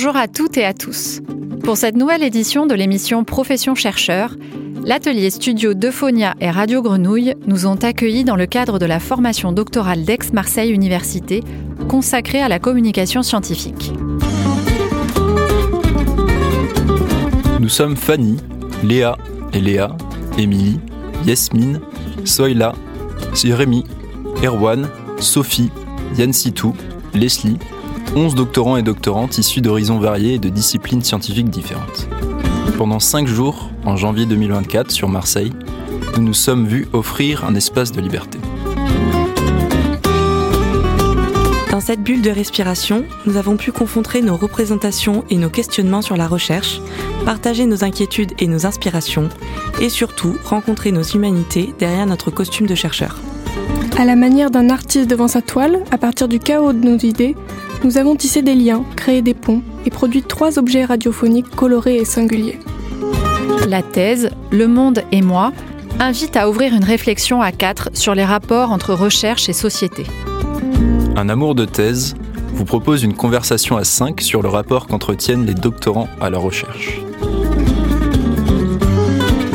Bonjour à toutes et à tous. Pour cette nouvelle édition de l'émission Profession chercheur, l'atelier studio d'Euphonia et Radio Grenouille nous ont accueillis dans le cadre de la formation doctorale d'Aix-Marseille Université consacrée à la communication scientifique. Nous sommes Fanny, Léa et Léa, Émilie, Yasmine, Soyla, Jérémy, Erwan, Sophie, Yann Sitou, Leslie, 11 doctorants et doctorantes issus d'horizons variés et de disciplines scientifiques différentes. Pendant 5 jours, en janvier 2024, sur Marseille, nous nous sommes vus offrir un espace de liberté. Dans cette bulle de respiration, nous avons pu confronter nos représentations et nos questionnements sur la recherche, partager nos inquiétudes et nos inspirations, et surtout rencontrer nos humanités derrière notre costume de chercheur. À la manière d'un artiste devant sa toile, à partir du chaos de nos idées, nous avons tissé des liens, créé des ponts et produit trois objets radiophoniques colorés et singuliers. La thèse Le monde et moi invite à ouvrir une réflexion à quatre sur les rapports entre recherche et société. Un amour de thèse vous propose une conversation à 5 sur le rapport qu'entretiennent les doctorants à la recherche.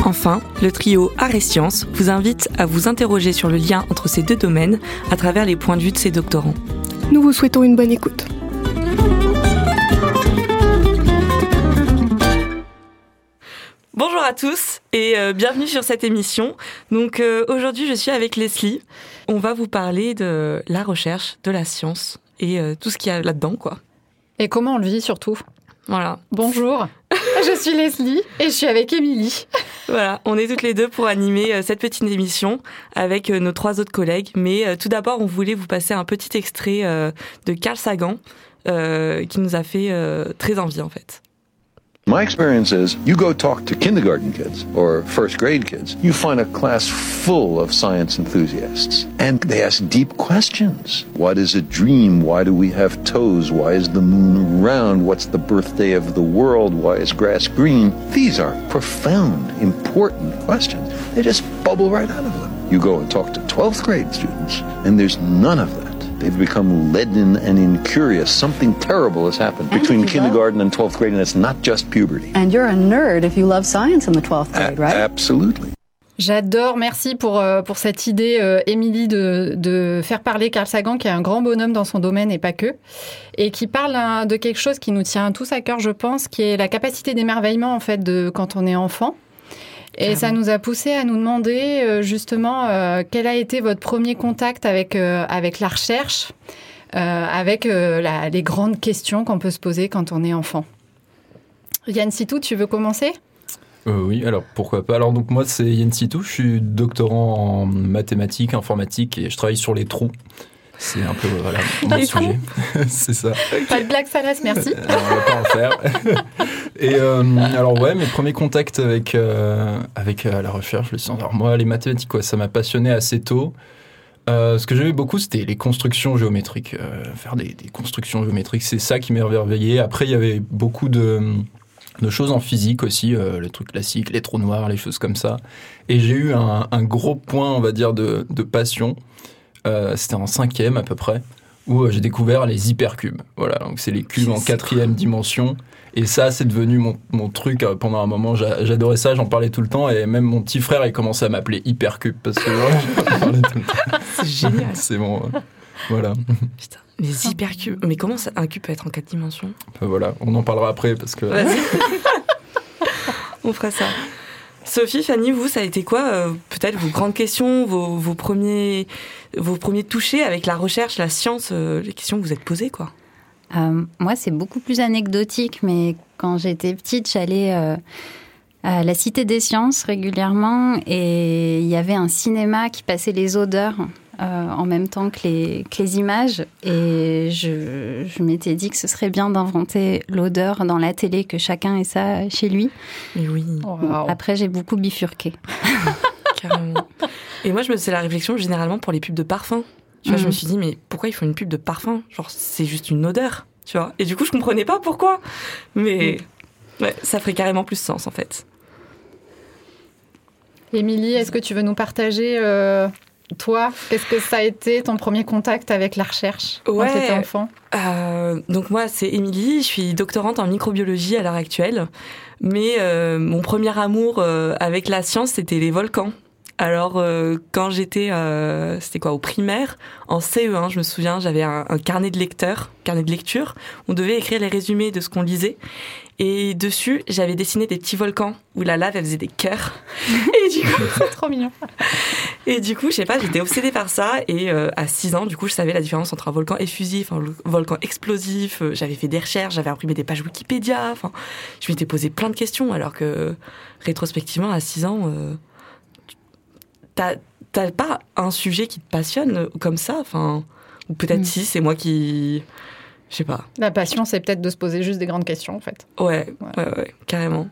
Enfin, le trio Art et Sciences vous invite à vous interroger sur le lien entre ces deux domaines à travers les points de vue de ses doctorants. Nous vous souhaitons une bonne écoute. Bonjour à tous et euh, bienvenue sur cette émission. Donc euh, aujourd'hui, je suis avec Leslie. On va vous parler de la recherche, de la science et euh, tout ce qu'il y a là-dedans, quoi. Et comment on le vit surtout? Voilà. Bonjour, je suis Leslie et je suis avec Émilie. Voilà, on est toutes les deux pour animer cette petite émission avec nos trois autres collègues. Mais tout d'abord, on voulait vous passer un petit extrait de Carl Sagan qui nous a fait très envie en fait. My experience is you go talk to kindergarten kids or first grade kids, you find a class full of science enthusiasts. And they ask deep questions. What is a dream? Why do we have toes? Why is the moon round? What's the birthday of the world? Why is grass green? These are profound, important questions. They just bubble right out of them. You go and talk to 12th grade students, and there's none of that. They've become leaden and incurious. Something terrible has happened And between kindergarten and 12th grade, and it's not just puberty. And you're a nerd if you love science in the 12th grade, A- right? Absolutely. J'adore, merci pour, euh, pour cette idée, euh, Émilie, de, de faire parler Carl Sagan, qui est un grand bonhomme dans son domaine et pas que, et qui parle hein, de quelque chose qui nous tient tous à cœur, je pense, qui est la capacité d'émerveillement, en fait, de quand on est enfant. Et ça nous a poussé à nous demander euh, justement euh, quel a été votre premier contact avec, euh, avec la recherche, euh, avec la- les grandes questions qu'on peut se poser quand on est enfant. Yann Sitou, tu veux commencer? Euh, oui, alors pourquoi pas? Alors donc moi c'est Yann Sitou, je suis doctorant en mathématiques, informatique et je travaille sur les trous. C'est un peu voilà mon Les sujet. c'est ça. Pas de blague salace, merci. Alors, on va pas en faire. Et euh, alors ouais, mes premiers contacts avec euh, avec euh, la recherche, le science. Alors moi, les mathématiques, quoi, ça m'a passionné assez tôt. Euh, ce que j'aimais beaucoup, c'était les constructions géométriques. Euh, faire des, des constructions géométriques, c'est ça qui m'a émerveillé. Après, il y avait beaucoup de, de choses en physique aussi, euh, les trucs classiques, les trous noirs, les choses comme ça. Et j'ai eu un, un gros point, on va dire, de, de passion. Euh, c'était en cinquième à peu près, où euh, j'ai découvert les hypercubes. Voilà, donc c'est les cubes en quatrième dimension. Et ça, c'est devenu mon, mon truc euh, pendant un moment. J'a- J'adorais ça, j'en parlais tout le temps. Et même mon petit frère, il commençait à m'appeler Hypercube parce que j'en parlais tout le temps. C'est génial. C'est bon. euh, voilà. Putain, les hypercubes. Mais comment ça, un cube peut être en quatre dimensions? Enfin, voilà, on en parlera après parce que. Vas-y. On fera ça. Sophie, Fanny, vous, ça a été quoi euh, Peut-être vos grandes questions, vos, premiers, vos premiers touchés avec la recherche, la science, euh, les questions que vous êtes posées, quoi? Euh, moi, c'est beaucoup plus anecdotique, mais quand j'étais petite, j'allais à la Cité des Sciences régulièrement et il y avait un cinéma qui passait les odeurs euh, en même temps que les, que les images. Et je, je m'étais dit que ce serait bien d'inventer l'odeur dans la télé, que chacun ait ça chez lui. Mais oui, Wow. après, j'ai beaucoup bifurqué. carrément. Et moi, je me faisais la réflexion généralement pour les pubs de parfum. Tu vois, je me Mhm. suis dit, mais pourquoi il faut une pub de parfum? Genre, c'est juste une odeur, tu vois. Et du coup, je comprenais pas pourquoi. Mais ouais, ça ferait carrément plus sens, en fait. Émilie, est-ce que tu veux nous partager euh, toi, qu'est-ce que ça a été ton premier contact avec la recherche Ouais. quand tu étais enfant? Euh, donc moi, c'est Émilie, je suis doctorante en microbiologie à l'heure actuelle. Mais euh, mon premier amour euh, avec la science, c'était les volcans. Alors quand j'étais, c'était quoi, au primaire, en CE1, je me souviens, j'avais un, un carnet de lecteur, carnet de lecture. On devait écrire les résumés de ce qu'on lisait. Et dessus, j'avais dessiné des petits volcans où la lave, elle faisait des cœurs. Et du coup, C'est trop mignon. et du coup, je sais pas, j'étais obsédée par ça. Et euh, à 6 ans, du coup, je savais la différence entre un volcan effusif, un volcan explosif. Euh, J'avais fait des recherches, j'avais imprimé des pages Wikipédia. Enfin, je m'étais posé plein de questions. Alors que, rétrospectivement, à 6 ans, euh, t'as t'as pas un sujet qui te passionne comme ça. Enfin, ou peut-être Mm. si, c'est moi qui. Je sais pas. La passion, c'est peut-être de se poser juste des grandes questions, en fait. Ouais, Ouais. ouais, ouais, carrément.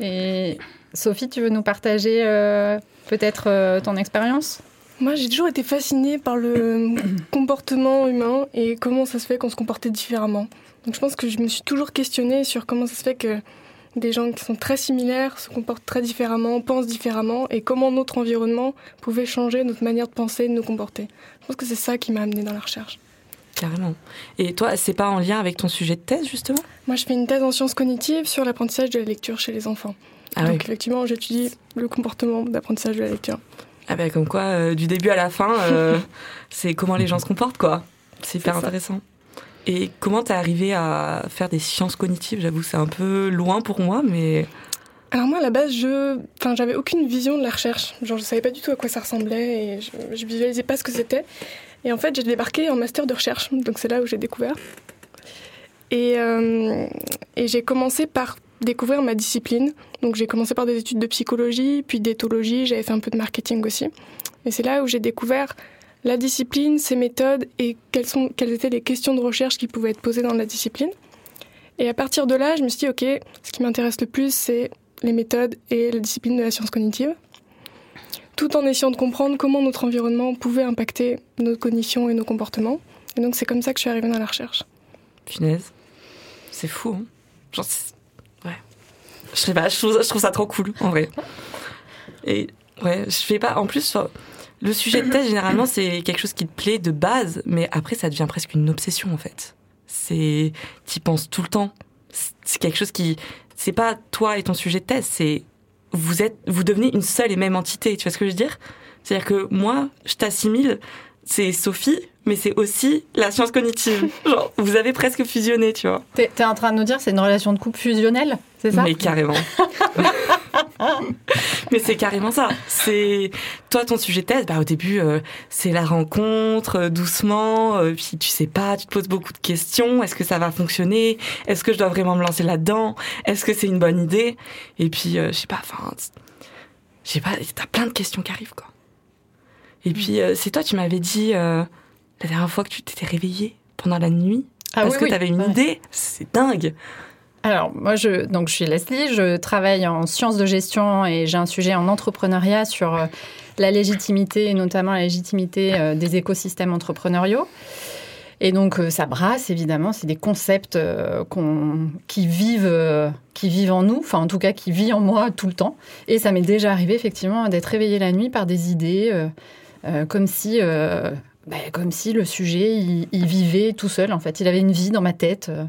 Et Sophie, tu veux nous partager euh, peut-être euh, ton expérience? Moi, j'ai toujours été fascinée par le comportement humain et comment ça se fait qu'on se comportait différemment. Donc, je pense que je me suis toujours questionnée sur comment ça se fait que des gens qui sont très similaires se comportent très différemment, pensent différemment, et comment notre environnement pouvait changer notre manière de penser, de nous comporter. Je pense que c'est ça qui m'a amenée dans la recherche. Carrément. Et toi, c'est pas en lien avec ton sujet de thèse, justement? Moi, je fais une thèse en sciences cognitives sur l'apprentissage de la lecture chez les enfants. Ah Donc, oui. effectivement, j'étudie le comportement d'apprentissage de la lecture. Ah bah comme quoi, euh, du début à la fin, euh, c'est comment les gens se comportent, quoi. C'est hyper intéressant. Et comment t'es arrivé à faire des sciences cognitives? J'avoue, c'est un peu loin pour moi, mais Alors moi, à la base, je, enfin, j'avais aucune vision de la recherche. Genre, je savais pas du tout à quoi ça ressemblait et je, je visualisais pas ce que c'était. Et en fait, j'ai débarqué en master de recherche, donc c'est là où j'ai découvert. Et, euh, et j'ai commencé par découvrir ma discipline. Donc j'ai commencé par des études de psychologie, puis d'éthologie, j'avais fait un peu de marketing aussi. Et c'est là où j'ai découvert la discipline, ses méthodes et quelles étaient les questions de recherche qui pouvaient être posées dans la discipline. Et à partir de là, je me suis dit, OK, ce qui m'intéresse le plus, c'est les méthodes et la discipline de la science cognitive, tout en essayant de comprendre comment notre environnement pouvait impacter nos cognitions et nos comportements. Et donc c'est comme ça que je suis arrivée dans la recherche. punaise, c'est fou. Hein Genre, ouais. Je sais pas, je trouve, je trouve ça trop cool, en vrai. Et ouais, je fais pas. En plus, le sujet de thèse, généralement, c'est quelque chose qui te plaît de base, mais après, ça devient presque une obsession, en fait. C'est, t'y penses tout le temps. C'est quelque chose qui, c'est pas toi et ton sujet de thèse, c'est vous êtes, vous devenez une seule et même entité. Tu vois ce que je veux dire? C'est-à-dire que moi, je t'assimile, c'est Sophie, mais c'est aussi la science cognitive. Genre, vous avez presque fusionné, tu vois. T'es es en train de nous dire c'est une relation de couple fusionnelle, c'est ça? Mais carrément. Mais c'est carrément ça. C'est toi ton sujet de thèse. Bah au début euh, c'est la rencontre euh, doucement. euh, puis tu sais pas, tu te poses beaucoup de questions. Est-ce que ça va fonctionner? Est-ce que je dois vraiment me lancer là-dedans? Est-ce que c'est une bonne idée? Et puis euh, je sais pas. Enfin, je sais pas. T'as plein de questions qui arrivent quoi. Et puis euh, c'est toi tu m'avais dit euh, la dernière fois que tu t'étais réveillée pendant la nuit. Ah parce oui, que oui. t'avais une Ouais. idée. C'est dingue. Alors, moi, je, donc, je suis Leslie, je travaille en sciences de gestion et j'ai un sujet en entrepreneuriat sur euh, la légitimité et notamment la légitimité euh, des écosystèmes entrepreneuriaux. Et donc, euh, ça brasse, évidemment, c'est des concepts qu'on- qui, vivent, qui vivent en nous, enfin, en tout cas, qui vivent en moi tout le temps. Et ça m'est déjà arrivé, effectivement, d'être réveillée la nuit par des idées, euh, comme si... euh, bah, comme si le sujet, il, il vivait tout seul, en fait. Il avait une vie dans ma tête. euh.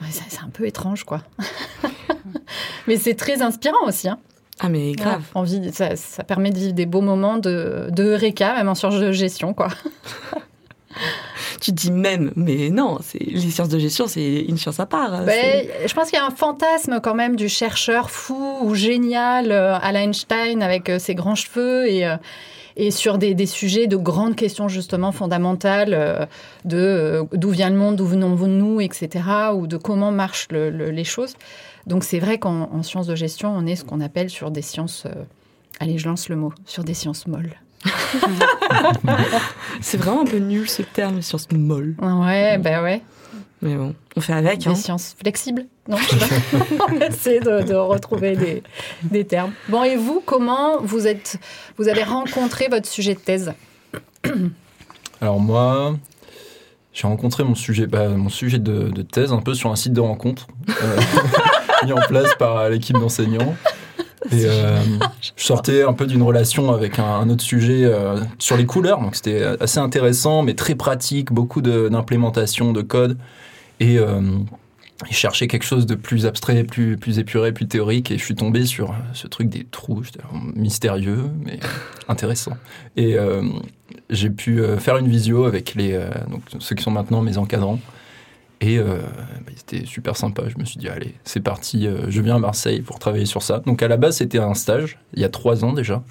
Ouais, c'est un peu étrange, quoi. Mais c'est très inspirant aussi. Hein. Ah mais grave. Envie, ça, ça permet de vivre des beaux moments de, de Eureka, même en sciences de gestion, quoi. Tu dis même, mais non, c'est les sciences de gestion, c'est une science à part. Ben, C'est- je pense qu'il y a un fantasme quand même du chercheur fou ou génial euh, à la Einstein avec euh, ses grands cheveux et, euh, et sur des, des sujets de grandes questions justement fondamentales euh, de euh, d'où vient le monde, d'où venons-nous, etc. ou de comment marchent le- le- les choses. Donc c'est vrai qu'en en sciences de gestion, on est ce qu'on appelle sur des sciences, euh, allez je lance le mot, sur des sciences molles. C'est vraiment un peu nul ce terme, science molle. Ouais, ben ouais. Mais bon, on fait avec. Des Hein. sciences flexibles Non, je sais pas. On va essayer de, de retrouver des, des termes. Bon, et vous, comment vous, êtes, vous avez rencontré votre sujet de thèse Alors moi, j'ai rencontré mon sujet, bah, mon sujet de, de thèse un peu sur un site de rencontre euh, mis en place par l'équipe d'enseignants. Et euh, je sortais un peu d'une relation avec un, un autre sujet euh, sur les couleurs, donc c'était assez intéressant, mais très pratique, beaucoup d'implémentation, de, code. Et euh, je cherchais quelque chose de plus abstrait, plus, plus épuré, plus théorique, et je suis tombé sur ce truc des trous, mystérieux, mais intéressant. Et j'ai pu faire une visio avec les, donc, ceux qui sont maintenant mes encadrants. Et euh, bah, c'était super sympa. Je me suis dit, allez, c'est parti, euh, je viens à Marseille pour travailler sur ça. Donc à la base, c'était un stage, il y a trois ans déjà.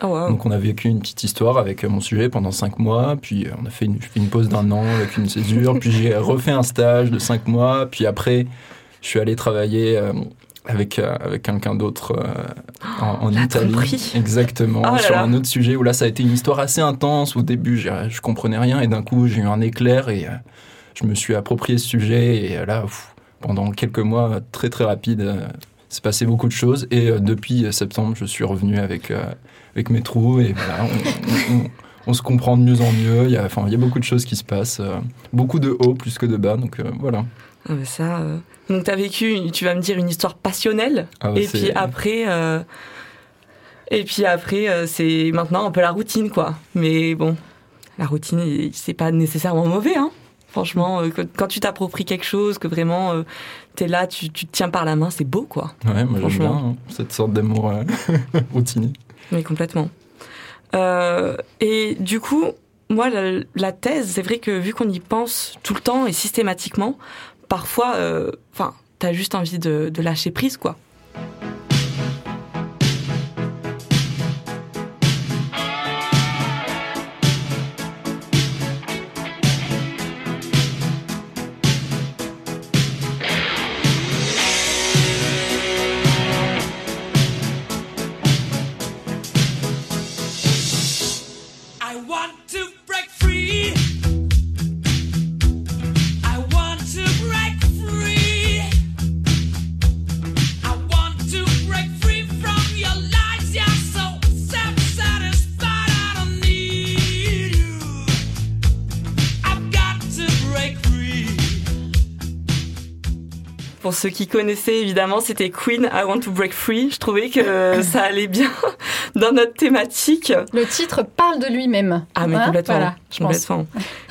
Ah wow. Donc on a vécu une petite histoire avec euh, mon sujet pendant cinq mois, puis on a fait une, pause d'un an avec une césure, puis j'ai refait un stage de cinq mois, puis après, je suis allé travailler euh, avec, euh, avec quelqu'un d'autre euh, en, en Italie. tromperie. Exactement, Oh là sur là. un autre sujet où là, ça a été une histoire assez intense. Au début, je comprenais rien, et d'un coup, j'ai eu un éclair, et euh, je me suis approprié ce sujet, et euh, là, pff, pendant quelques mois, très très rapide, euh, s'est passé beaucoup de choses, et euh, depuis septembre, je suis revenu avec, avec mes trous, et voilà, on, on- on- on se comprend de mieux en mieux, il y a, enfin, il y a beaucoup de choses qui se passent, beaucoup de hauts plus que de bas, donc voilà. Ah, ça. euh, Donc t'as vécu, tu vas me dire une histoire passionnelle. Ah et puis après, euh, et puis après, euh, c'est maintenant un peu la routine, quoi. Mais bon, la routine, c'est pas nécessairement mauvais, hein. Franchement, euh, quand tu t'appropries quelque chose, que vraiment euh, t'es là, tu, tu te tiens par la main, c'est beau, quoi. Ouais, moi j'aime bien Franchement. hein, cette sorte d'amour euh, routinier. Oui, complètement. Euh, et du coup, moi, la, la thèse, c'est vrai que vu qu'on y pense tout le temps et systématiquement, parfois, euh, enfin, t'as juste envie de, de lâcher prise, quoi. Ceux qui connaissaient, évidemment, c'était Queen, I Want to Break Free. Je trouvais que ça allait bien dans notre thématique. Le titre parle de lui-même. Ah, mais Hein complètement. Voilà, je pense. complètement.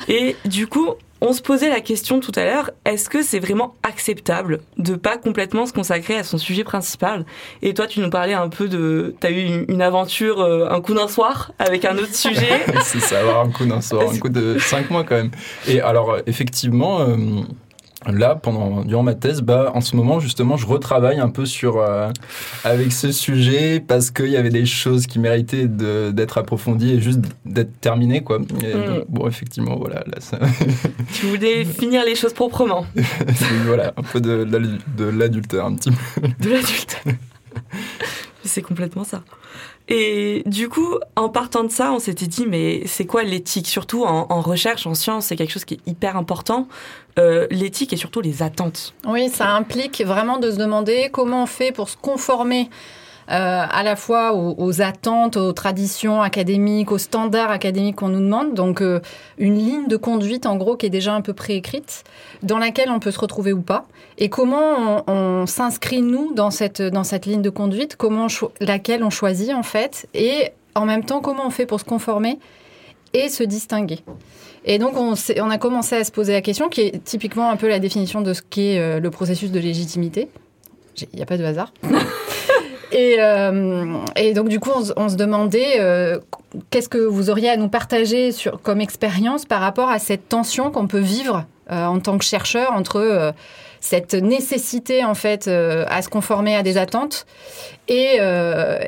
Et du coup, on se posait la question tout à l'heure, est-ce que c'est vraiment acceptable de pas complètement se consacrer à son sujet principal? Et toi, tu nous parlais un peu de... T'as eu une, une aventure, euh, un coup d'un soir, avec un autre sujet. c'est ça, avoir un coup d'un soir, un coup de cinq mois quand même. Et alors, euh, effectivement, euh, là, pendant, durant ma thèse, bah, en ce moment, justement, je retravaille un peu sur, euh, avec ce sujet parce qu'il y avait des choses qui méritaient d'être approfondies et juste d'être terminées, quoi. Et Mm. donc, bon, effectivement, voilà, là, ça, tu voulais finir les choses proprement. voilà, un peu de, de l'adultère, un petit peu. de l'adulte. c'est complètement ça. Et du coup, en partant de ça, on s'était dit, mais c'est quoi l'éthique? Surtout en, recherche, en science, c'est quelque chose qui est hyper important. Euh, l'éthique et surtout les attentes. Oui, ça implique vraiment de se demander comment on fait pour se conformer euh, à la fois aux, attentes, aux traditions académiques, aux standards académiques qu'on nous demande. Donc, euh, une ligne de conduite, en gros, qui est déjà un peu préécrite, dans laquelle on peut se retrouver ou pas. Et comment on, s'inscrit, nous, dans cette, dans cette ligne de conduite, comment laquelle on choisit, en fait, et en même temps, comment on fait pour se conformer et se distinguer? Et donc, on, on a commencé à se poser la question, qui est typiquement un peu la définition de ce qu'est euh, le processus de légitimité. Il n'y a pas de hasard. et, euh, et donc, du coup, on, se- demandait euh, qu'est-ce que vous auriez à nous partager comme expérience par rapport à cette tension qu'on peut vivre euh, en tant que chercheur entre cette nécessité, en fait, à se conformer à des attentes et,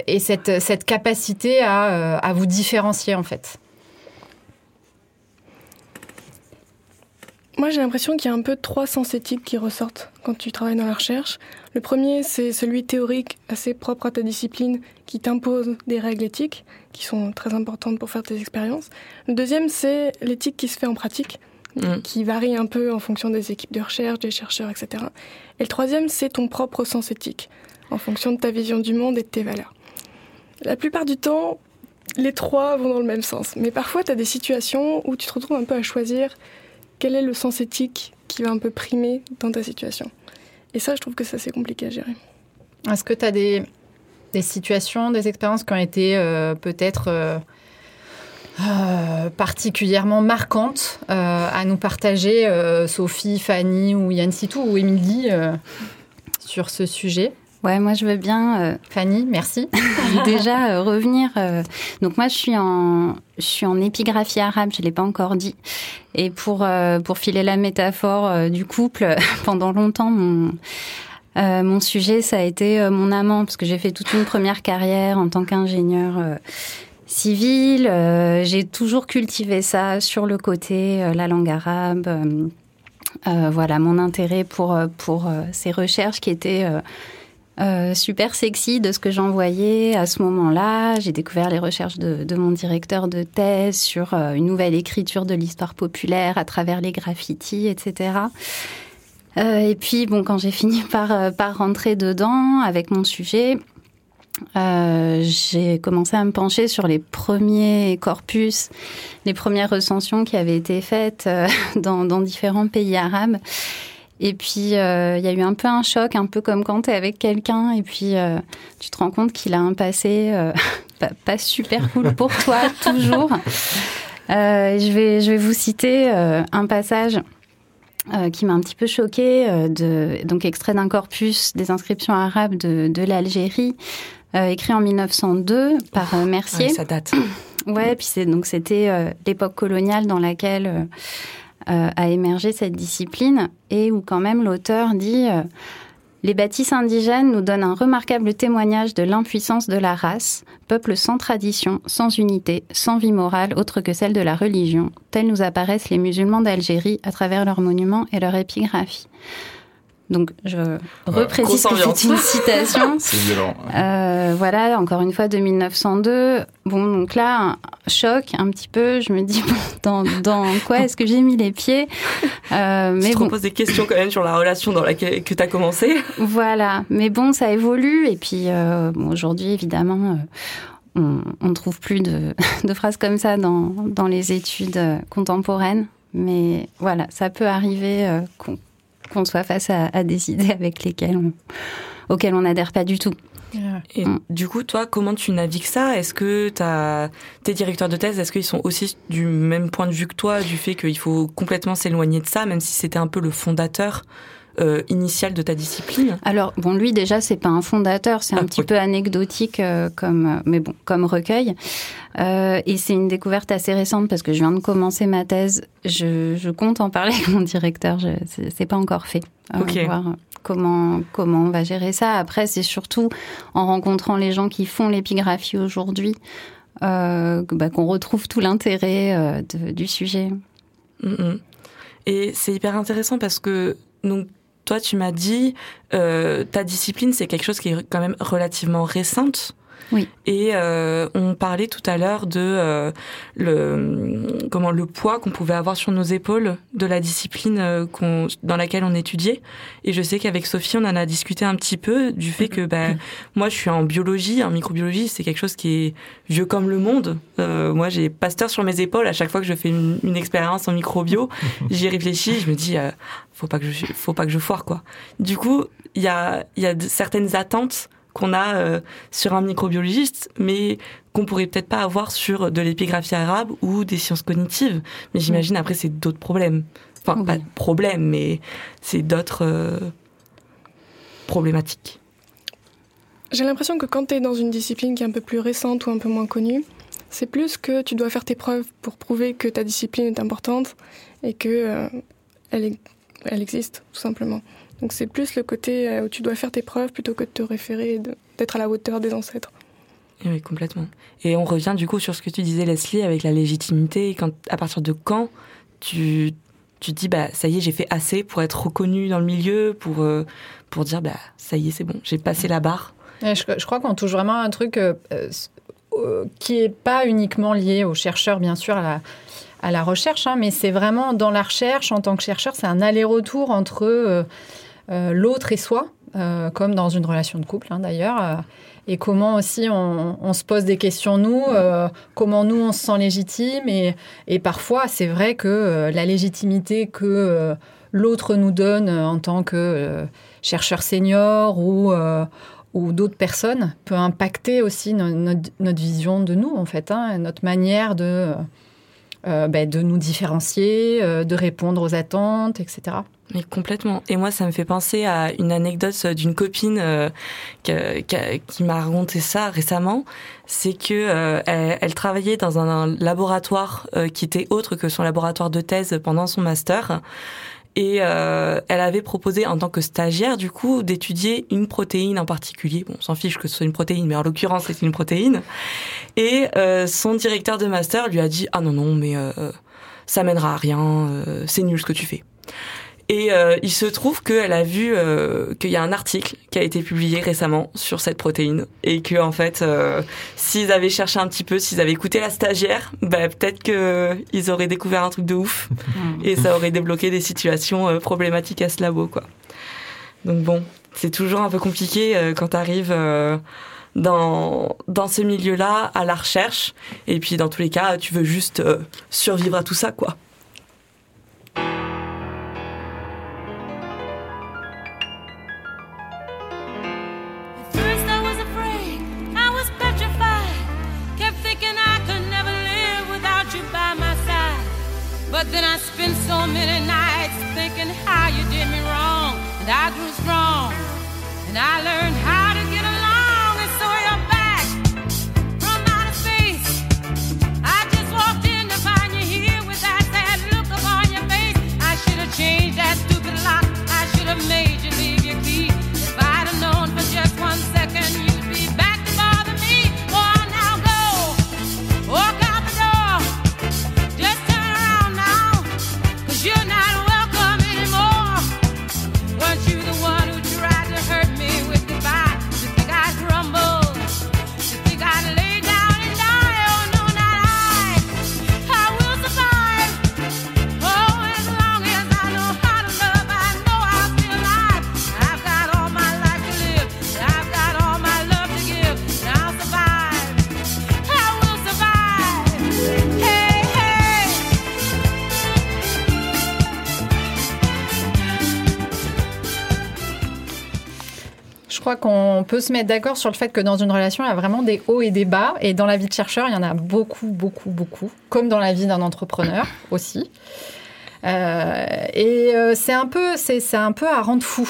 et cette, capacité à, à vous différencier, en fait. Moi, j'ai l'impression qu'il y a un peu trois sens éthiques qui ressortent quand tu travailles dans la recherche. Le premier, c'est celui théorique, assez propre à ta discipline, qui t'impose des règles éthiques, qui sont très importantes pour faire tes expériences. Le deuxième, c'est l'éthique qui se fait en pratique, Mm. qui varie un peu en fonction des équipes de recherche, des chercheurs, etc. Et le troisième, c'est ton propre sens éthique, en fonction de ta vision du monde et de tes valeurs. La plupart du temps, les trois vont dans le même sens. Mais parfois, tu as des situations où tu te retrouves un peu à choisir quel est le sens éthique qui va un peu primer dans ta situation. Et ça, je trouve que ça, c'est compliqué à gérer. Est-ce que tu as des, des situations, des expériences qui ont été euh, peut-être euh, euh, particulièrement marquantes à nous partager, Sophie, Fanny ou Yann Sitou ou Émilie, sur ce sujet? Ouais, moi je veux bien euh, Fanny, merci. déjà euh, revenir. euh, donc moi je suis en je suis en épigraphie arabe, je l'ai pas encore dit. Et pour pour filer la métaphore du couple, pendant longtemps mon mon sujet ça a été mon amant parce que j'ai fait toute une première carrière en tant qu'ingénieur civil. J'ai toujours cultivé ça sur le côté la langue arabe. voilà mon intérêt pour pour ces recherches qui étaient euh, super sexy de ce que j'envoyais à ce moment-là. J'ai découvert les recherches de, de mon directeur de thèse sur euh, une nouvelle écriture de l'histoire populaire à travers les graffitis, etc. Euh, et puis, bon, quand j'ai fini par, euh, par rentrer dedans avec mon sujet, euh, j'ai commencé à me pencher sur les premiers corpus, les premières recensions qui avaient été faites euh, dans, dans différents pays arabes. Et puis, euh, il y a eu un peu un choc, un peu comme quand tu es avec quelqu'un et puis euh, tu te rends compte qu'il a un passé euh, pas, pas super cool pour toi, toujours. Je, vais, je vais vous citer un passage qui m'a un petit peu choquée, euh, de, donc extrait d'un corpus des inscriptions arabes de, de l'Algérie, écrit en 1902 par Mercier. Ouais, ça date. Ouais, puis c'est donc c'était l'époque coloniale dans laquelle euh, a émergé cette discipline et où quand même l'auteur dit euh, les bâtisses indigènes nous donnent un remarquable témoignage de l'impuissance de la race, peuple sans tradition, sans unité, sans vie morale autre que celle de la religion, tels nous apparaissent les musulmans d'Algérie à travers leurs monuments et leur épigraphie. Donc je reprécise grosse que c'est une citation. C'est violent. Euh, voilà, encore une fois, de 1902. Bon, donc là, un choc un petit peu. Je me dis, bon, dans, dans quoi est-ce que j'ai mis les pieds Euh, Mais tu te bon, reposes des questions quand même sur la relation dans laquelle que tu as commencé. voilà. Mais bon, ça évolue. Et puis, euh, bon, aujourd'hui, évidemment, euh, on, ne trouve plus de, de phrases comme ça dans, dans les études contemporaines. Mais voilà, ça peut arriver euh, qu'on soit face à, à des idées avec lesquelles on, auxquelles on n'adhère pas du tout. Et Mm. du coup, toi, comment tu navigues ça? Est-ce que t'as tes directeurs de thèse, est-ce qu'ils sont aussi du même point de vue que toi, du fait qu'il faut complètement s'éloigner de ça, même si c'était un peu le fondateur? Euh, initial de ta discipline Alors bon, lui déjà c'est pas un fondateur, c'est un Ah, petit oui. peu anecdotique euh, comme, euh, mais bon, comme recueil. Euh, et c'est une découverte assez récente parce que je viens de commencer ma thèse. Je, je compte en parler avec mon directeur. C'est, pas encore fait. Euh, Ok. voir comment comment on va gérer ça. Après, c'est surtout en rencontrant les gens qui font l'épigraphie aujourd'hui euh, bah, qu'on retrouve tout l'intérêt euh, du sujet. Mhm. Et c'est hyper intéressant parce que donc toi, tu m'as dit euh, ta discipline, c'est quelque chose qui est quand même relativement récente. Oui. Et euh, on parlait tout à l'heure de euh, le comment le poids qu'on pouvait avoir sur nos épaules de la discipline euh, qu'on dans laquelle on étudiait. Et je sais qu'avec Sophie, on en a discuté un petit peu du fait que bah, moi, je suis en biologie, en microbiologie, c'est quelque chose qui est vieux comme le monde. Euh, moi, j'ai Pasteur sur mes épaules à chaque fois que je fais une, expérience en microbio. J'y réfléchis, je me dis, euh, faut pas que je, faut pas que je foire quoi. Du coup, il y a, il y a certaines attentes qu'on a euh, sur un microbiologiste, mais qu'on pourrait peut-être pas avoir sur de l'épigraphie arabe ou des sciences cognitives. Mais j'imagine après c'est d'autres problèmes. Enfin, Oui. pas de problèmes, mais c'est d'autres euh, problématiques. J'ai l'impression que quand tu es dans une discipline qui est un peu plus récente ou un peu moins connue, c'est plus que tu dois faire tes preuves pour prouver que ta discipline est importante et que euh, elle, est- elle existe, tout simplement. Donc c'est plus le côté euh, où tu dois faire tes preuves plutôt que de te référer et d'être à la hauteur des ancêtres. Et Oui, complètement. Et on revient du coup sur ce que tu disais, Leslie, avec la légitimité. Quand, à partir de quand tu, tu te dis, bah, ça y est, j'ai fait assez pour être reconnu dans le milieu, pour, euh, pour dire, bah, ça y est, c'est bon, j'ai passé la barre? Ouais, je, je crois qu'on touche vraiment à un truc euh, qui est pas uniquement lié aux chercheurs, bien sûr, à la, à la recherche, hein, mais c'est vraiment dans la recherche, en tant que chercheur, c'est un aller-retour entre l'autre et soi, euh, comme dans une relation de couple, hein, d'ailleurs. euh, et comment aussi on, se pose des questions, nous, euh, comment nous, on se sent légitime. Et, parfois, c'est vrai que euh, la légitimité que euh, l'autre nous donne euh, en tant que euh, chercheur senior ou... euh, d'autres personnes peut impacter aussi no- notre, vision de nous, en fait, hein, notre manière de, euh, ben, nous différencier, euh, de répondre aux attentes, etc. Mais complètement. Et moi, ça me fait penser à une anecdote d'une copine euh, que- qui m'a raconté ça récemment. C'est que euh, elle, elle travaillait dans un, laboratoire euh, qui était autre que son laboratoire de thèse pendant son master. Et euh, elle avait proposé en tant que stagiaire, du coup, d'étudier une protéine en particulier. Bon, on s'en fiche que ce soit une protéine, mais en l'occurrence, c'est une protéine. Et euh, son directeur de master lui a dit ah non non, mais euh, ça mènera à rien, c'est nul ce que tu fais. Et euh, il se trouve qu'elle a vu euh, qu'il y a un article qui a été publié récemment sur cette protéine et que en fait, euh, s'ils avaient cherché un petit peu, s'ils avaient écouté la stagiaire, bah, peut-être que ils auraient découvert un truc de ouf et ça aurait débloqué des situations euh, problématiques à ce labo, quoi. Donc bon, c'est toujours un peu compliqué euh, quand t'arrives euh, dans dans ce milieu-là à la recherche et puis dans tous les cas, tu veux juste euh, survivre à tout ça, quoi. And I grew strong. And I learned peut se mettre d'accord sur le fait que dans une relation, il y a vraiment des hauts et des bas. Et dans la vie de chercheur, il y en a beaucoup, beaucoup, beaucoup. Comme dans la vie d'un entrepreneur aussi. Euh, et euh, c'est un peu, c'est, c'est un peu à rendre fou.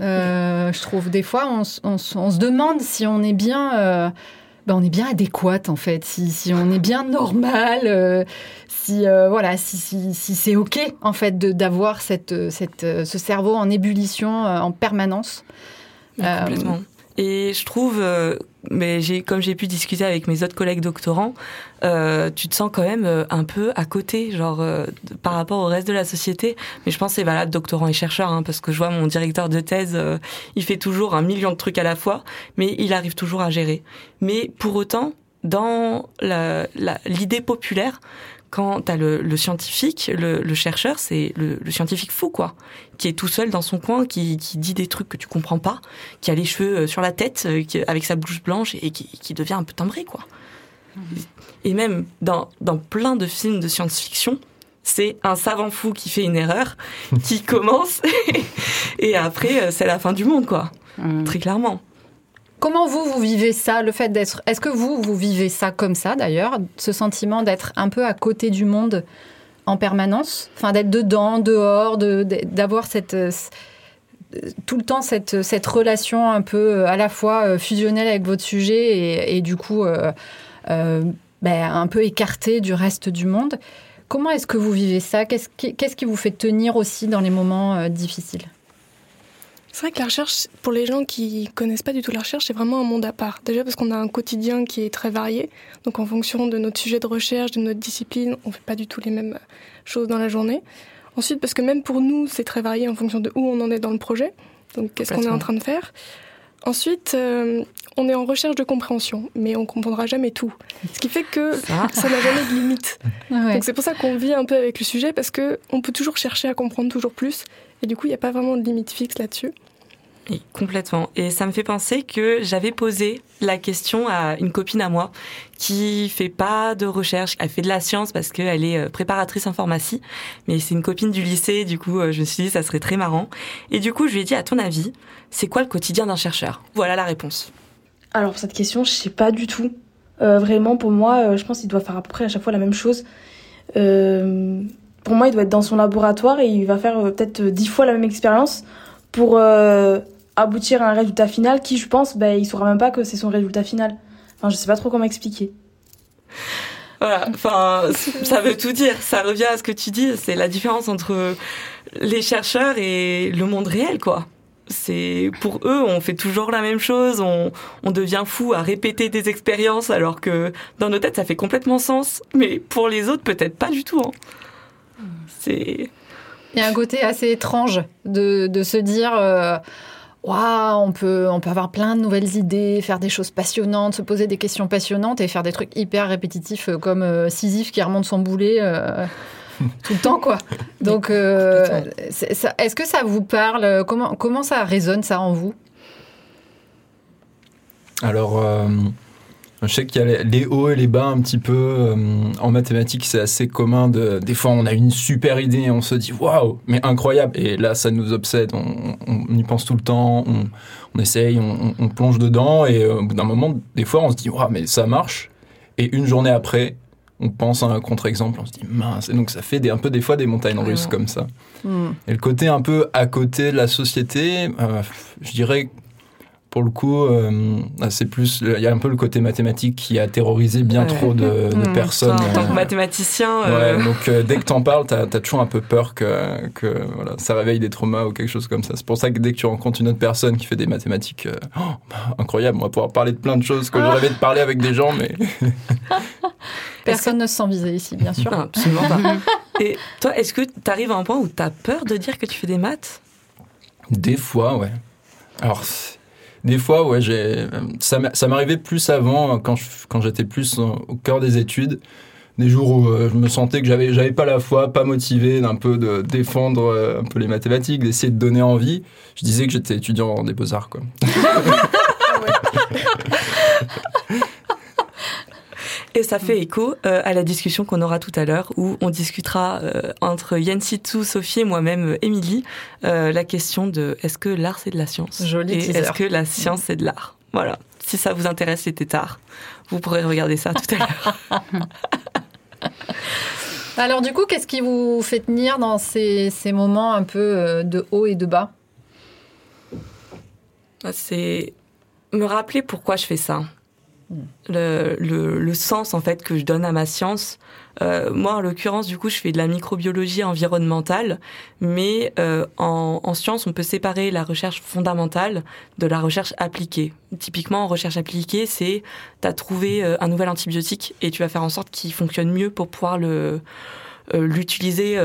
Euh, je trouve des fois, on, on on se demande si on est bien, euh, ben, on est bien adéquate en fait, si, si on est bien normal, euh, si voilà, si, si, si c'est ok en fait de, d'avoir cette, cette, ce cerveau en ébullition en permanence. Complètement. Et je trouve, euh, mais j'ai, comme j'ai pu discuter avec mes autres collègues doctorants, euh, tu te sens quand même euh, un peu à côté, genre euh, par rapport au reste de la société. Mais je pense que c'est valable doctorants et chercheurs, hein, parce que je vois mon directeur de thèse, euh, il fait toujours un million de trucs à la fois, mais il arrive toujours à gérer. Mais pour autant, dans l'idée populaire, quand t'as le, le scientifique, le, le chercheur, c'est le, le scientifique fou, quoi, qui est tout seul dans son coin, qui, qui dit des trucs que tu comprends pas, qui a les cheveux euh, sur la tête, euh, qui- avec sa bouche blanche et qui, qui devient un peu timbré, quoi. Et même dans, dans plein de films de science-fiction, c'est un savant fou qui fait une erreur, qui commence, et après, euh, c'est la fin du monde, quoi. Très clairement. Comment vous, vous vivez ça, le fait d'être... Est-ce que vous, vous vivez ça comme ça, d'ailleurs, ce sentiment d'être un peu à côté du monde en permanence? Enfin, d'être dedans, dehors, de- de- d'avoir cette... euh, euh, tout le temps cette, cette relation un peu euh, à la fois euh, fusionnelle avec votre sujet et, du coup euh, euh, ben, un peu écarté du reste du monde. Comment est-ce que vous vivez ça? Qu'est-ce qui, vous fait tenir aussi dans les moments euh, difficiles? C'est vrai que la recherche, pour les gens qui connaissent pas du tout la recherche, c'est vraiment un monde à part. Déjà parce qu'on a un quotidien qui est très varié. Donc en fonction de notre sujet de recherche, de notre discipline, on fait pas du tout les mêmes choses dans la journée. Ensuite parce que même pour nous, c'est très varié en fonction de où on en est dans le projet. Donc qu'est-ce qu'on est en train de faire Ensuite, euh, on est en recherche de compréhension, mais on comprendra jamais tout. Ce qui fait que Ça. ça n'a jamais de limite. Ouais. Donc c'est pour ça qu'on vit un peu avec le sujet parce que on peut toujours chercher à comprendre toujours plus et du coup il n'y a pas vraiment de limite fixe là-dessus. Complètement. Et ça me fait penser que j'avais posé la question à une copine à moi qui fait pas de recherche. Elle fait de la science parce qu'elle est euh, préparatrice en pharmacie. Mais c'est une copine du lycée. Du coup, euh, je me suis dit, ça serait très marrant. Et du coup, je lui ai dit, à ton avis, c'est quoi le quotidien d'un chercheur? Voilà la réponse. Alors, pour cette question, je sais pas du tout. Euh, vraiment, pour moi, je pense qu'il doit faire à peu près à chaque fois la même chose. Pour moi, il doit être dans son laboratoire et il va faire peut-être dix fois la même expérience pour aboutir à un résultat final qui, je pense, ben, il saura même pas que c'est son résultat final. Enfin, je sais pas trop comment expliquer. Voilà, enfin, ça veut tout dire. Ça revient à ce que tu dis. C'est la différence entre les chercheurs et le monde réel, quoi. C'est pour eux, on fait toujours la même chose. On, on devient fou à répéter des expériences, alors que dans nos têtes, ça fait complètement sens. Mais pour les autres, peut-être pas du tout. hein. C'est Il y a un côté assez étrange de, de se dire euh, Waouh, on peut, on peut avoir plein de nouvelles idées, faire des choses passionnantes, se poser des questions passionnantes et faire des trucs hyper répétitifs euh, comme euh, Sisyphe qui remonte son boulet euh, tout le temps, quoi. Donc, euh, est-ce que ça vous parle comment, comment ça résonne, ça, en vous? Alors, euh, je sais qu'il y a les- hauts et les bas un petit peu. euh, en mathématiques, c'est assez commun. De, des fois, on a une super idée et on se dit waouh, mais incroyable. Et là, ça nous obsède. On, on y pense tout le temps. On, on essaye, on, on plonge dedans. Et euh, au bout d'un moment, des fois, on se dit waouh, mais ça marche. Et une journée après, on pense à un contre-exemple. On se dit mince. Et donc, ça fait des, un peu des fois des montagnes russes comme ça. Hmm. Et le côté un peu à côté de la société, euh, je dirais, pour le coup, euh, c'est plus, il y a un peu le côté mathématique qui a terrorisé bien Ouais. trop de, de Mmh. personnes. en tant que mathématicien. euh, Ouais, donc euh, dès que t'en parles, t'as as toujours un peu peur que, que voilà, ça réveille des traumas ou quelque chose comme ça. C'est pour ça que dès que tu rencontres une autre personne qui fait des mathématiques, euh, oh, bah, incroyable, on va pouvoir parler de plein de choses que je rêvais de parler avec des gens, mais Personne ne se sent visé ici, bien sûr. Non, absolument pas. Et toi, est-ce que tu arrives à un point où tu as peur de dire que tu fais des maths? Des fois, ouais. Alors, c'est- des fois, ouais, j'ai. Ça m'arrivait plus avant, quand je- quand j'étais plus au au cœur des études. Des jours où euh, je me sentais que j'avais, j'avais pas la foi, pas motivé d'un peu de défendre euh, un peu les mathématiques, d'essayer de donner envie. Je disais que j'étais étudiant en des beaux-arts, quoi. Et ça fait écho euh, à la discussion qu'on aura tout à l'heure, où on discutera euh, entre Yann Sitou, Sophie et moi-même, euh, Émilie, euh, la question de est-ce que l'art c'est de la science Joli Et est-ce que la science c'est de l'art? Voilà. Si ça vous intéresse les tétards, vous pourrez regarder ça tout à l'heure. Alors, du coup, qu'est-ce qui vous fait tenir dans ces, ces moments un peu de haut et de bas? C'est me rappeler pourquoi je fais ça. Le, le, sens en fait que je donne à ma science. Euh, moi, en l'occurrence, du coup, je fais de la microbiologie environnementale, mais euh, en, en science, on peut séparer la recherche fondamentale de la recherche appliquée. Typiquement, en recherche appliquée, c'est tu as trouvé euh, un nouvel antibiotique et tu vas faire en sorte qu'il fonctionne mieux pour pouvoir le l'utiliser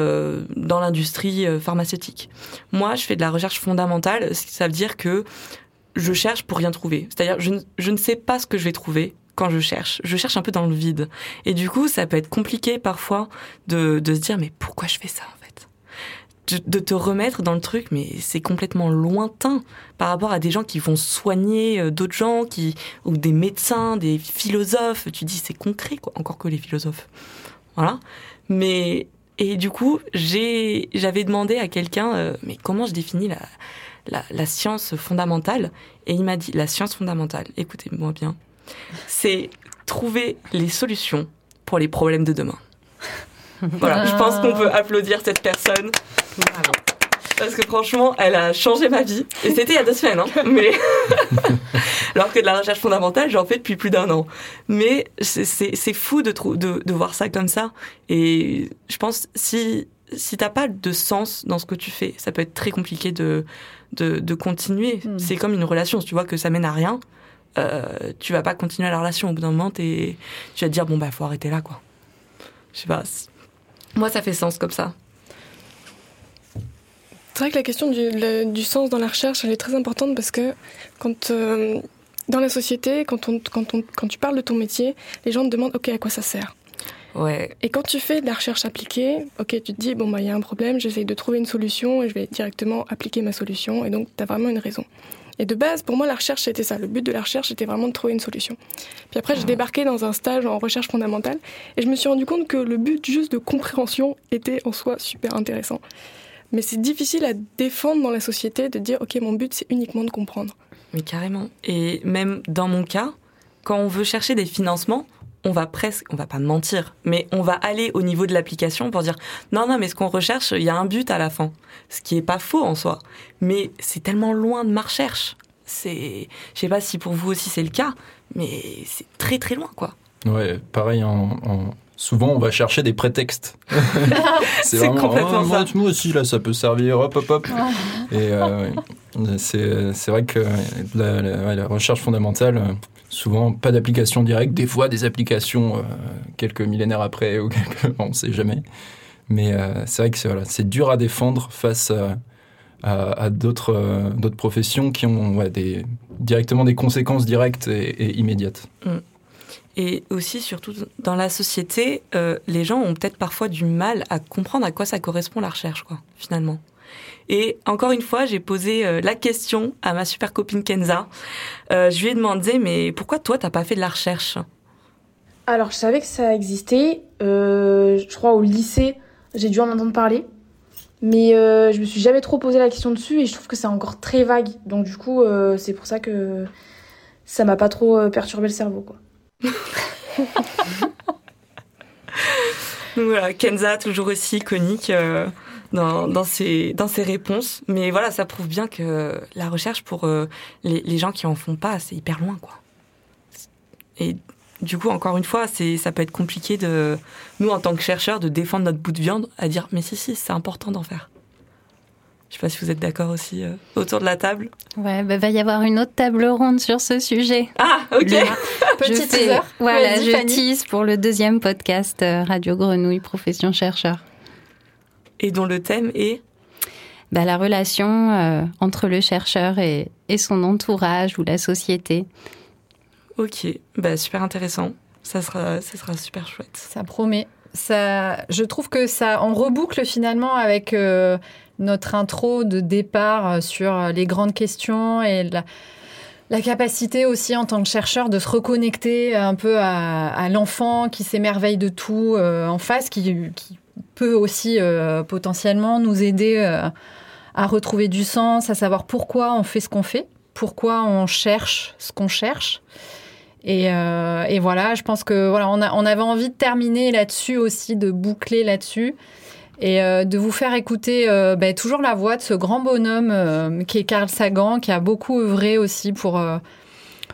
dans l'industrie pharmaceutique. Moi, je fais de la recherche fondamentale, ça veut dire que je cherche pour rien trouver. C'est-à-dire, je, je ne sais pas ce que je vais trouver quand je cherche. Je cherche un peu dans le vide. Et du coup, ça peut être compliqué parfois de, de se dire, mais pourquoi je fais ça en fait? De, te remettre dans le truc, mais c'est complètement lointain par rapport à des gens qui vont soigner euh, d'autres gens, qui ou des médecins, des philosophes. Tu dis c'est concret, quoi. Encore que les philosophes, voilà. Mais et du coup, j'avais demandé à quelqu'un, euh, mais comment je définis la, la, science fondamentale Et il m'a dit la science fondamentale. Écoutez-moi bien, c'est trouver les solutions pour les problèmes de demain. Voilà, je pense qu'on peut applaudir cette personne. Parce que franchement, elle a changé ma vie. Et c'était il y a deux semaines, hein. Mais alors que de la recherche fondamentale, j'en fais depuis plus d'un an. Mais c'est- fou de, de, de voir ça comme ça. Et je pense si si t'as pas de sens dans ce que tu fais, ça peut être très compliqué de de, de continuer. Hmm. C'est comme une relation. Si tu vois que ça mène à rien, euh, tu vas pas continuer la relation. Au bout d'un moment, t'es- tu vas te dire bon bah faut arrêter là quoi. Je sais pas. Moi, ça fait sens comme ça. C'est vrai que la question du, le- du sens dans la recherche, elle est très importante parce que quand, euh, dans la société, quand, on, quand, on, quand tu parles de ton métier, les gens te demandent OK, à quoi ça sert? Ouais. Et quand tu fais de la recherche appliquée, ok, tu te dis, bon, bah, il y a un problème, j'essaye de trouver une solution et je vais directement appliquer ma solution. Et donc, tu as vraiment une raison. Et de base, pour moi, la recherche, c'était ça. Le but de la recherche, c'était vraiment de trouver une solution. Puis après, j'ai débarqué dans un stage en recherche fondamentale et je me suis rendu compte que le but juste de compréhension était en soi super intéressant. Mais c'est difficile à défendre dans la société de dire, ok, mon but, c'est uniquement de comprendre. Mais carrément. Et même dans mon cas, quand on veut chercher des financements, on va presque, on va pas mentir, mais on va aller au niveau de l'application pour dire non, non, mais ce qu'on recherche, il y a un but à la fin. Ce qui est pas faux en soi. Mais c'est tellement loin de ma recherche. C'est, je sais pas si pour vous aussi c'est le cas, mais c'est très très loin, quoi. Ouais, pareil, en, en- souvent on va chercher des prétextes. C'est complètement oh, moi, ça. moi aussi, là, ça peut servir, hop, hop, hop. Et euh, c'est c'est vrai que la, la- ouais, la recherche fondamentale, euh, souvent pas d'application directe, des fois des applications euh, quelques millénaires après, on ne sait jamais. Mais euh, c'est vrai que c'est dur à défendre face à, euh, d'autres professions qui ont directement des conséquences directes et, immédiates. Et aussi, surtout dans la société, les gens ont peut-être parfois du mal à comprendre à quoi ça correspond la recherche, finalement. Et encore une fois, j'ai posé euh, la question à ma super copine Kenza. Euh, je lui ai demandé, mais pourquoi toi, t'as pas fait de la recherche? Alors, je savais que ça existait. Euh, je crois au lycée, j'ai dû en entendre parler. Mais euh, je me suis jamais trop posé la question dessus et je trouve que c'est encore très vague. Donc, du coup, euh, c'est pour ça que ça m'a pas trop perturbé le cerveau, quoi. Voilà, Kenza, toujours aussi conique euh, dans, dans, ses, dans ses réponses. Mais voilà, ça prouve bien que la recherche, pour euh, les, les gens qui en font pas, c'est hyper loin, quoi. Et du coup, encore une fois, c'est, ça peut être compliqué de, nous, en tant que chercheurs, de défendre notre bout de viande, à dire, mais si, si, c'est important d'en faire. Je sais pas si vous êtes d'accord aussi euh, autour de la table. Ouais, bah, va y avoir une autre table ronde sur ce sujet. Ah, ok. Petit Je fais- teaser. Voilà, je tease pour le deuxième podcast euh, Radio Grenouille Profession Chercheur. Et dont le thème est Bah, la relation euh, entre le chercheur et, et son entourage ou la société. Ok, bah, super intéressant. Ça sera, ça sera super chouette. Ça promet. Ça, je trouve que ça, on reboucle finalement avec euh, notre intro de départ euh, sur les grandes questions et la, la capacité aussi en tant que chercheur de se reconnecter un peu à, à l'enfant qui s'émerveille de tout euh, en face, qui, qui peut aussi euh, potentiellement nous aider euh, à retrouver du sens, à savoir pourquoi on fait ce qu'on fait, pourquoi on cherche ce qu'on cherche. Et, euh, voilà, je pense que voilà, on, avait envie de terminer là-dessus aussi, de boucler là-dessus et de vous faire écouter ben, toujours la voix de ce grand bonhomme qui est Carl Sagan, qui a beaucoup œuvré aussi pour,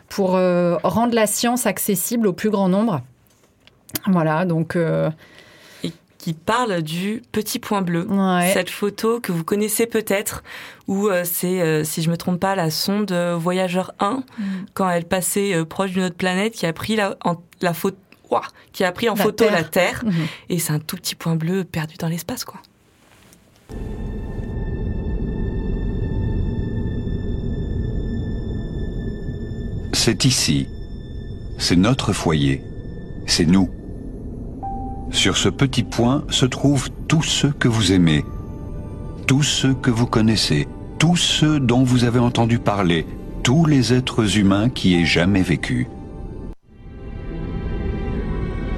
pour rendre la science accessible au plus grand nombre. Voilà, donc qui parle du petit point bleu. ouais. Cette photo que vous connaissez peut-être, où euh, c'est, euh, si je me trompe pas, la sonde euh, Voyageur 1, Mm. quand elle passait euh, proche d'une autre planète, qui a pris la, en, la photo, ouah, qui a pris en La photo Terre. la Terre, Mhm. et c'est un tout petit point bleu perdu dans l'espace, quoi. C'est ici. C'est notre foyer. C'est nous. Sur ce petit point se trouvent tous ceux que vous aimez, tous ceux que vous connaissez, tous ceux dont vous avez entendu parler, tous les êtres humains qui aient jamais vécu.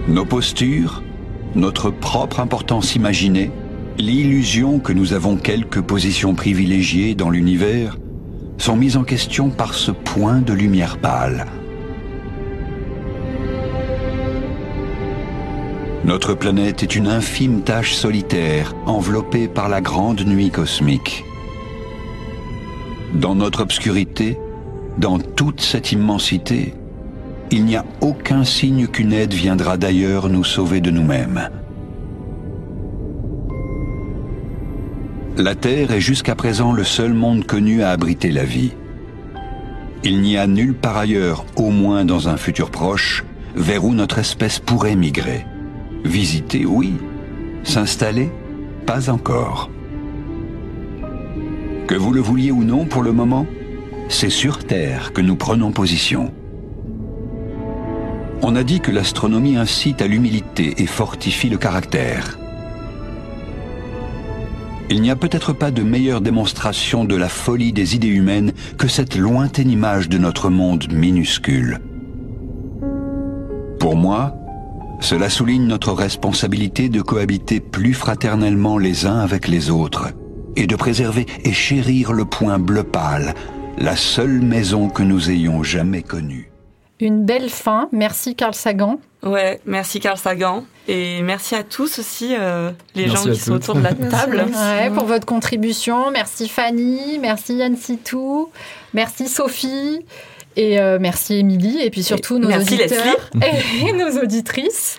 Nos postures, notre propre importance imaginée, l'illusion que nous avons quelques positions privilégiées dans l'univers, sont mises en question par ce point de lumière pâle. Notre planète est une infime tache solitaire enveloppée par la grande nuit cosmique. Dans notre obscurité, dans toute cette immensité, il n'y a aucun signe qu'une aide viendra d'ailleurs nous sauver de nous-mêmes. La Terre est jusqu'à présent le seul monde connu à abriter la vie. Il n'y a nulle part ailleurs, au moins dans un futur proche, vers où notre espèce pourrait migrer. Visiter, oui. S'installer, pas encore. Que vous le vouliez ou non pour le moment, c'est sur Terre que nous prenons position. On a dit que l'astronomie incite à l'humilité et fortifie le caractère. Il n'y a peut-être pas de meilleure démonstration de la folie des idées humaines que cette lointaine image de notre monde minuscule. Pour moi, cela souligne notre responsabilité de cohabiter plus fraternellement les uns avec les autres et de préserver et chérir le point bleu pâle, la seule maison que nous ayons jamais connue. Une belle fin. Merci Carl Sagan. Ouais, merci Carl Sagan. Et merci à tous aussi, euh, les Merci gens qui sont autour de la table. Ouais, pour votre contribution. Merci Fanny, merci Yann Sitou, merci Sophie et euh, merci Émilie et puis surtout nos merci auditeurs et nos auditrices.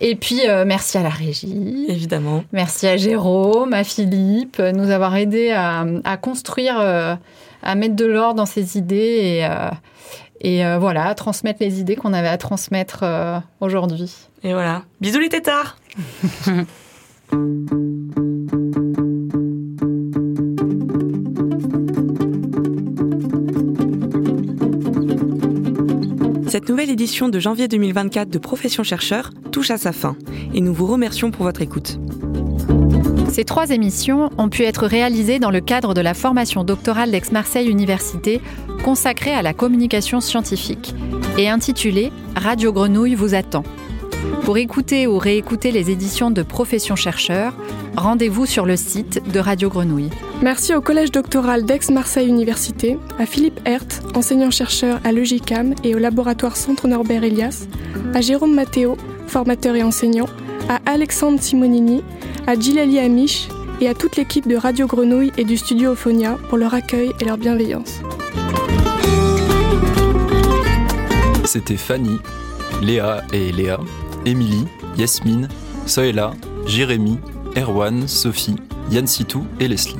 Et puis euh, merci à la régie. Évidemment. Merci à Jérôme, à Philippe, euh, nous avoir aidés à, à construire, euh, à mettre de l'or dans ces idées et, euh, et euh, voilà, à transmettre les idées qu'on avait à transmettre euh, aujourd'hui. Et voilà. Bisous les tétards Nouvelle édition de janvier 2024 de Profession chercheur touche à sa fin et nous vous remercions pour votre écoute. Ces trois émissions ont pu être réalisées dans le cadre de la formation doctorale d'Aix-Marseille Université consacrée à la communication scientifique et intitulée Radio Grenouille vous attend. Pour écouter ou réécouter les éditions de Profession chercheur, rendez-vous sur le site de Radio Grenouille. Merci au Collège doctoral d'Aix-Marseille Université, à Philippe Hert, enseignant-chercheur à l'EGICAM et au laboratoire Centre Norbert Elias, à Jérôme Matteo, formateur et enseignant, à Alexandre Simonini, à Gilali Amish et à toute l'équipe de Radio Grenouille et du studio Ophonia pour leur accueil et leur bienveillance. C'était Fanny, Léa et Léa, Émilie, Yasmine, Soela, Jérémy, Erwan, Sophie, Yann et Leslie.